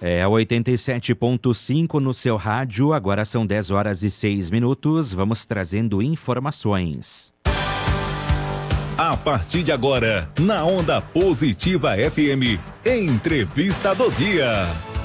É 87.5 no seu rádio, agora são 10 horas e 6 minutos. Vamos trazendo informações. A partir de agora, na Onda Positiva FM, Entrevista do Dia.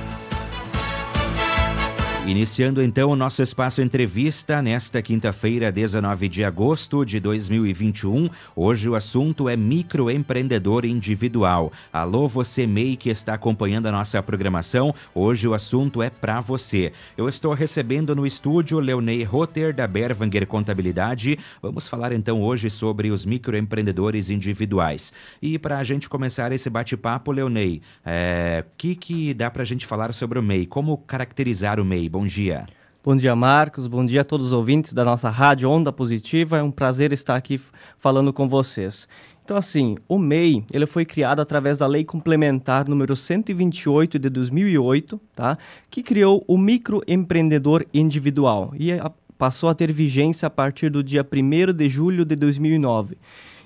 Iniciando então o nosso espaço entrevista nesta quinta-feira, 19 de agosto de 2021. Hoje o assunto é microempreendedor individual. Alô, você MEI que está acompanhando a nossa programação. Hoje o assunto é para você. Eu estou recebendo no estúdio Leonei Rotter da Berwanger Contabilidade. Vamos falar então hoje sobre os microempreendedores individuais. E para a gente começar esse bate-papo, Leonei, o é, que, que dá para a gente falar sobre o MEI? Como caracterizar o MEI? Bom dia. Bom dia, Marcos. Bom dia a todos os ouvintes da nossa rádio Onda Positiva. É um prazer estar aqui falando com vocês. Então, assim, o MEI ele foi criado através da Lei Complementar número 128 de 2008, tá? que criou o microempreendedor individual e a, passou a ter vigência a partir do dia 1 de julho de 2009.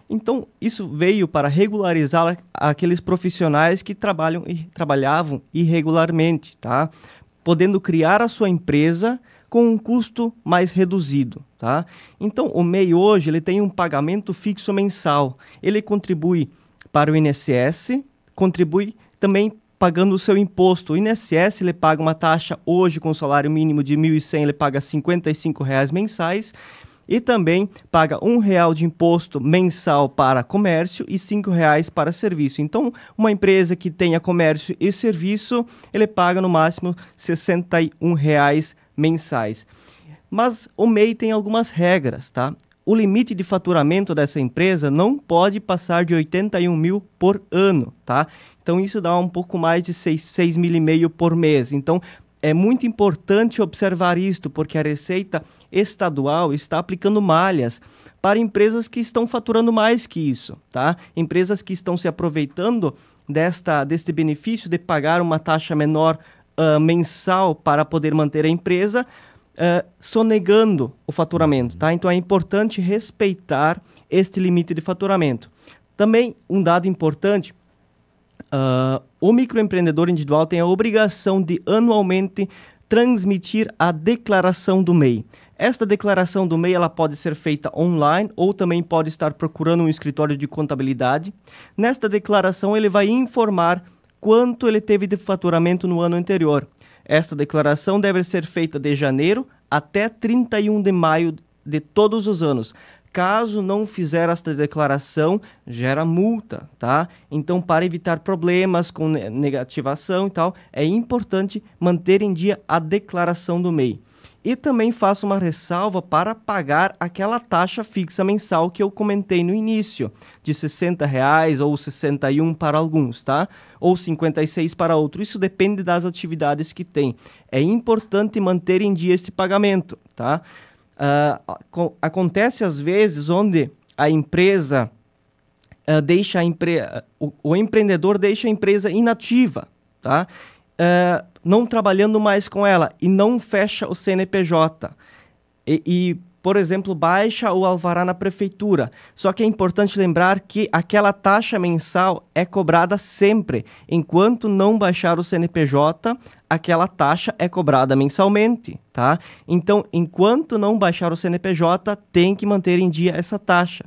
Então, isso veio para regularizar aqueles profissionais que trabalham e trabalhavam irregularmente, tá? Podendo criar a sua empresa com um custo mais reduzido, tá? Então, o MEI hoje ele tem um pagamento fixo mensal. Ele contribui para o INSS, contribui também pagando o seu imposto. O INSS ele paga uma taxa hoje com salário mínimo de 1.100, ele paga 55 reais mensais e também paga um real de imposto mensal para comércio e cinco reais para serviço. Então, uma empresa que tenha comércio e serviço, ele paga no máximo 61 reais mensais. Mas o MEI tem algumas regras, tá? O limite de faturamento dessa empresa não pode passar de 81 mil por ano, tá? Então isso dá um pouco mais de 6, 6 mil e meio por mês. Então é muito importante observar isto, porque a Receita Estadual está aplicando malhas para empresas que estão faturando mais que isso, tá? Empresas que estão se aproveitando desta, deste benefício de pagar uma taxa menor uh, mensal para poder manter a empresa, uh, sonegando o faturamento, tá? Então é importante respeitar este limite de faturamento. Também um dado importante Uh, o microempreendedor individual tem a obrigação de anualmente transmitir a declaração do MEI. Esta declaração do MEI ela pode ser feita online ou também pode estar procurando um escritório de contabilidade. Nesta declaração ele vai informar quanto ele teve de faturamento no ano anterior. Esta declaração deve ser feita de janeiro até 31 de maio de todos os anos. Caso não fizer esta declaração, gera multa, tá? Então, para evitar problemas com negativação e tal, é importante manter em dia a declaração do MEI. E também faço uma ressalva para pagar aquela taxa fixa mensal que eu comentei no início, de 60 reais ou 61 para alguns, tá? Ou 56 para outros. Isso depende das atividades que tem. É importante manter em dia esse pagamento, tá? Uh, acontece às vezes onde a empresa uh, deixa a empre o, o, empreendedor deixa a empresa inativa, tá? Uh, não trabalhando mais com ela e não fecha o CNPJ. E, e por exemplo, baixa o alvará na prefeitura. Só que é importante lembrar que aquela taxa mensal é cobrada sempre. Enquanto não baixar o CNPJ, aquela taxa é cobrada mensalmente, tá? Então, enquanto não baixar o CNPJ, tem que manter em dia essa taxa.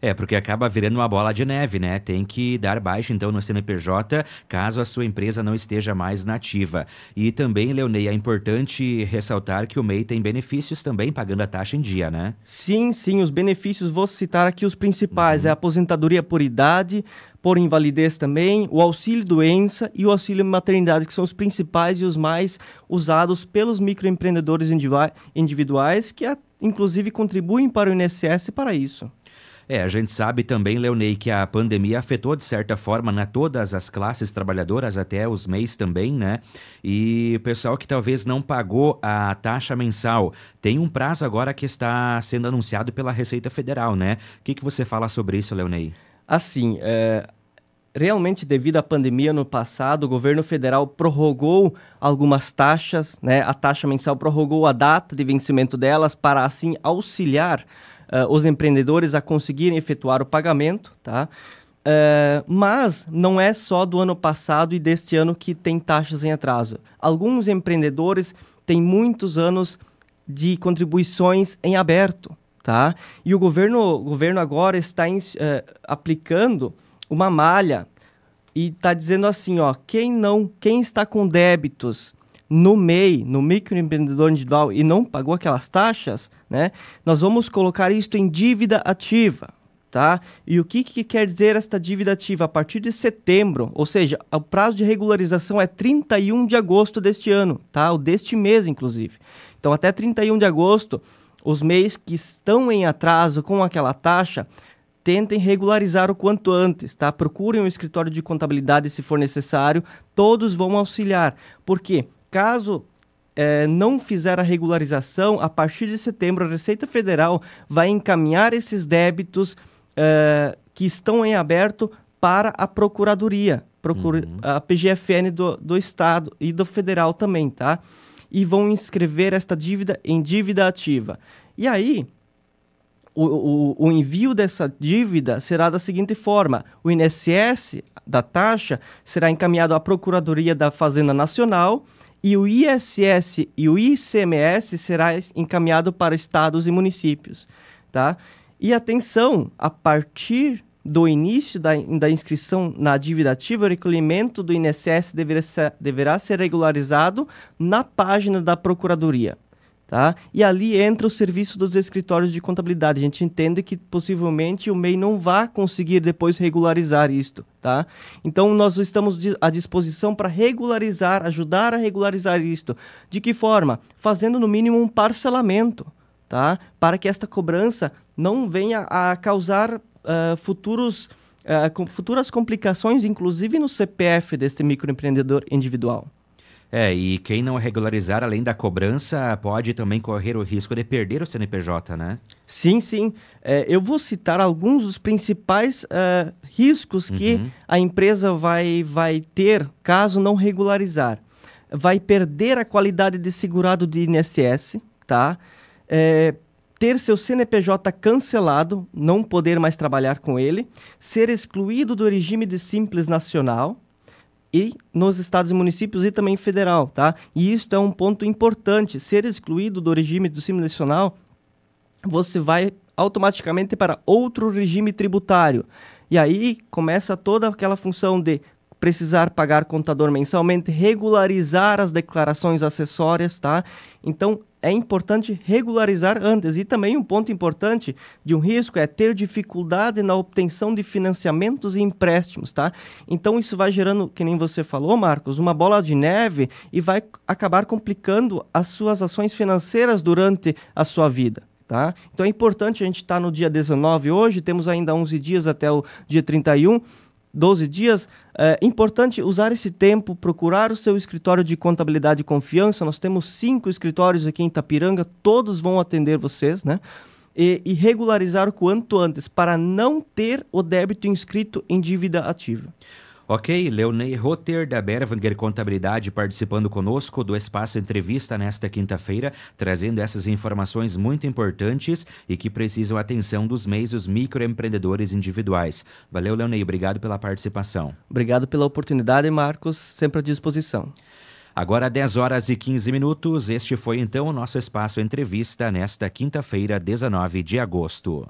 É, porque acaba virando uma bola de neve, né? Tem que dar baixa, então, no CNPJ, caso a sua empresa não esteja mais nativa. E também, Leonei, é importante ressaltar que o MEI tem benefícios também pagando a taxa em dia, né? Sim, sim, os benefícios, vou citar aqui os principais. Uhum. É a aposentadoria por idade, por invalidez também, o auxílio doença e o auxílio maternidade, que são os principais e os mais usados pelos microempreendedores individuais, que inclusive contribuem para o INSS para isso. É, a gente sabe também, Leonei, que a pandemia afetou de certa forma né, todas as classes trabalhadoras, até os MEIs também, né? E o pessoal que talvez não pagou a taxa mensal, tem um prazo agora que está sendo anunciado pela Receita Federal, né? O que, que você fala sobre isso, Leonei? Assim, é, realmente devido à pandemia no passado, o governo federal prorrogou algumas taxas, né? A taxa mensal prorrogou a data de vencimento delas para assim auxiliar uh, os empreendedores a conseguirem efetuar o pagamento, tá? Uh, mas não é só do ano passado e deste ano que tem taxas em atraso. Alguns empreendedores têm muitos anos de contribuições em aberto, tá? E o governo, o governo agora está uh, aplicando uma malha e está dizendo assim, ó, quem não, quem está com débitos no MEI, no microempreendedor individual e não pagou aquelas taxas, né? Nós vamos colocar isto em dívida ativa tá? E o que, que quer dizer esta dívida ativa? A partir de setembro, ou seja, o prazo de regularização é 31 de agosto deste ano, tá? O deste mês, inclusive. Então, até 31 de agosto, os MEIs que estão em atraso com aquela taxa, tentem regularizar o quanto antes, tá? Procurem um escritório de contabilidade se for necessário, todos vão auxiliar. Porque caso é, não fizer a regularização, a partir de setembro a Receita Federal vai encaminhar esses débitos uh, que estão em aberto para a Procuradoria, procura, uhum. a PGFN do, do Estado e do Federal também, tá? E vão inscrever esta dívida em dívida ativa. E aí, o, o, o, envio dessa dívida será da seguinte forma: o INSS da taxa será encaminhado à Procuradoria da Fazenda Nacional e o ISS e o ICMS será encaminhado para estados e municípios, tá? E atenção, a partir do início da, da inscrição na dívida ativa, o recolhimento do INSS deverá ser, deverá ser regularizado na página da Procuradoria. Tá? E ali entra o serviço dos escritórios de contabilidade. A gente entende que possivelmente o MEI não vá conseguir depois regularizar isto. Tá? Então nós estamos à disposição para regularizar, ajudar a regularizar isto. De que forma? Fazendo no mínimo um parcelamento tá? para que esta cobrança não venha a causar uh, futuros, uh, com, futuras complicações, inclusive no CPF deste microempreendedor individual. É, e quem não regularizar além da cobrança pode também correr o risco de perder o CNPJ, né? Sim, sim. É, eu vou citar alguns dos principais uh, riscos que uhum. a empresa vai, vai ter caso não regularizar. Vai perder a qualidade de segurado de INSS, tá? é, ter seu CNPJ cancelado, não poder mais trabalhar com ele, ser excluído do regime de Simples Nacional e nos estados e municípios e também federal, tá? E isso é um ponto importante, ser excluído do regime do Nacional, você vai automaticamente para outro regime tributário. E aí começa toda aquela função de precisar pagar contador mensalmente, regularizar as declarações acessórias, tá? Então, é importante regularizar antes. E também um ponto importante de um risco é ter dificuldade na obtenção de financiamentos e empréstimos, tá? Então isso vai gerando, que nem você falou, Marcos, uma bola de neve e vai acabar complicando as suas ações financeiras durante a sua vida. Tá? Então é importante a gente estar tá no dia 19 hoje, temos ainda 11 dias até o dia 31, 12 dias, é importante usar esse tempo, procurar o seu escritório de contabilidade de confiança. Nós temos cinco escritórios aqui em Itapiranga, todos vão atender vocês, né? E, e regularizar o quanto antes, para não ter o débito inscrito em dívida ativa. Ok, Leonei Rotter, da Berwanger Contabilidade, participando conosco do Espaço Entrevista nesta quinta-feira, trazendo essas informações muito importantes e que precisam atenção dos meios dos microempreendedores individuais. Valeu, Leonei, obrigado pela participação. Obrigado pela oportunidade, Marcos, sempre à disposição. Agora 10 horas e 15 minutos, este foi então o nosso Espaço Entrevista nesta quinta-feira, 19 de agosto.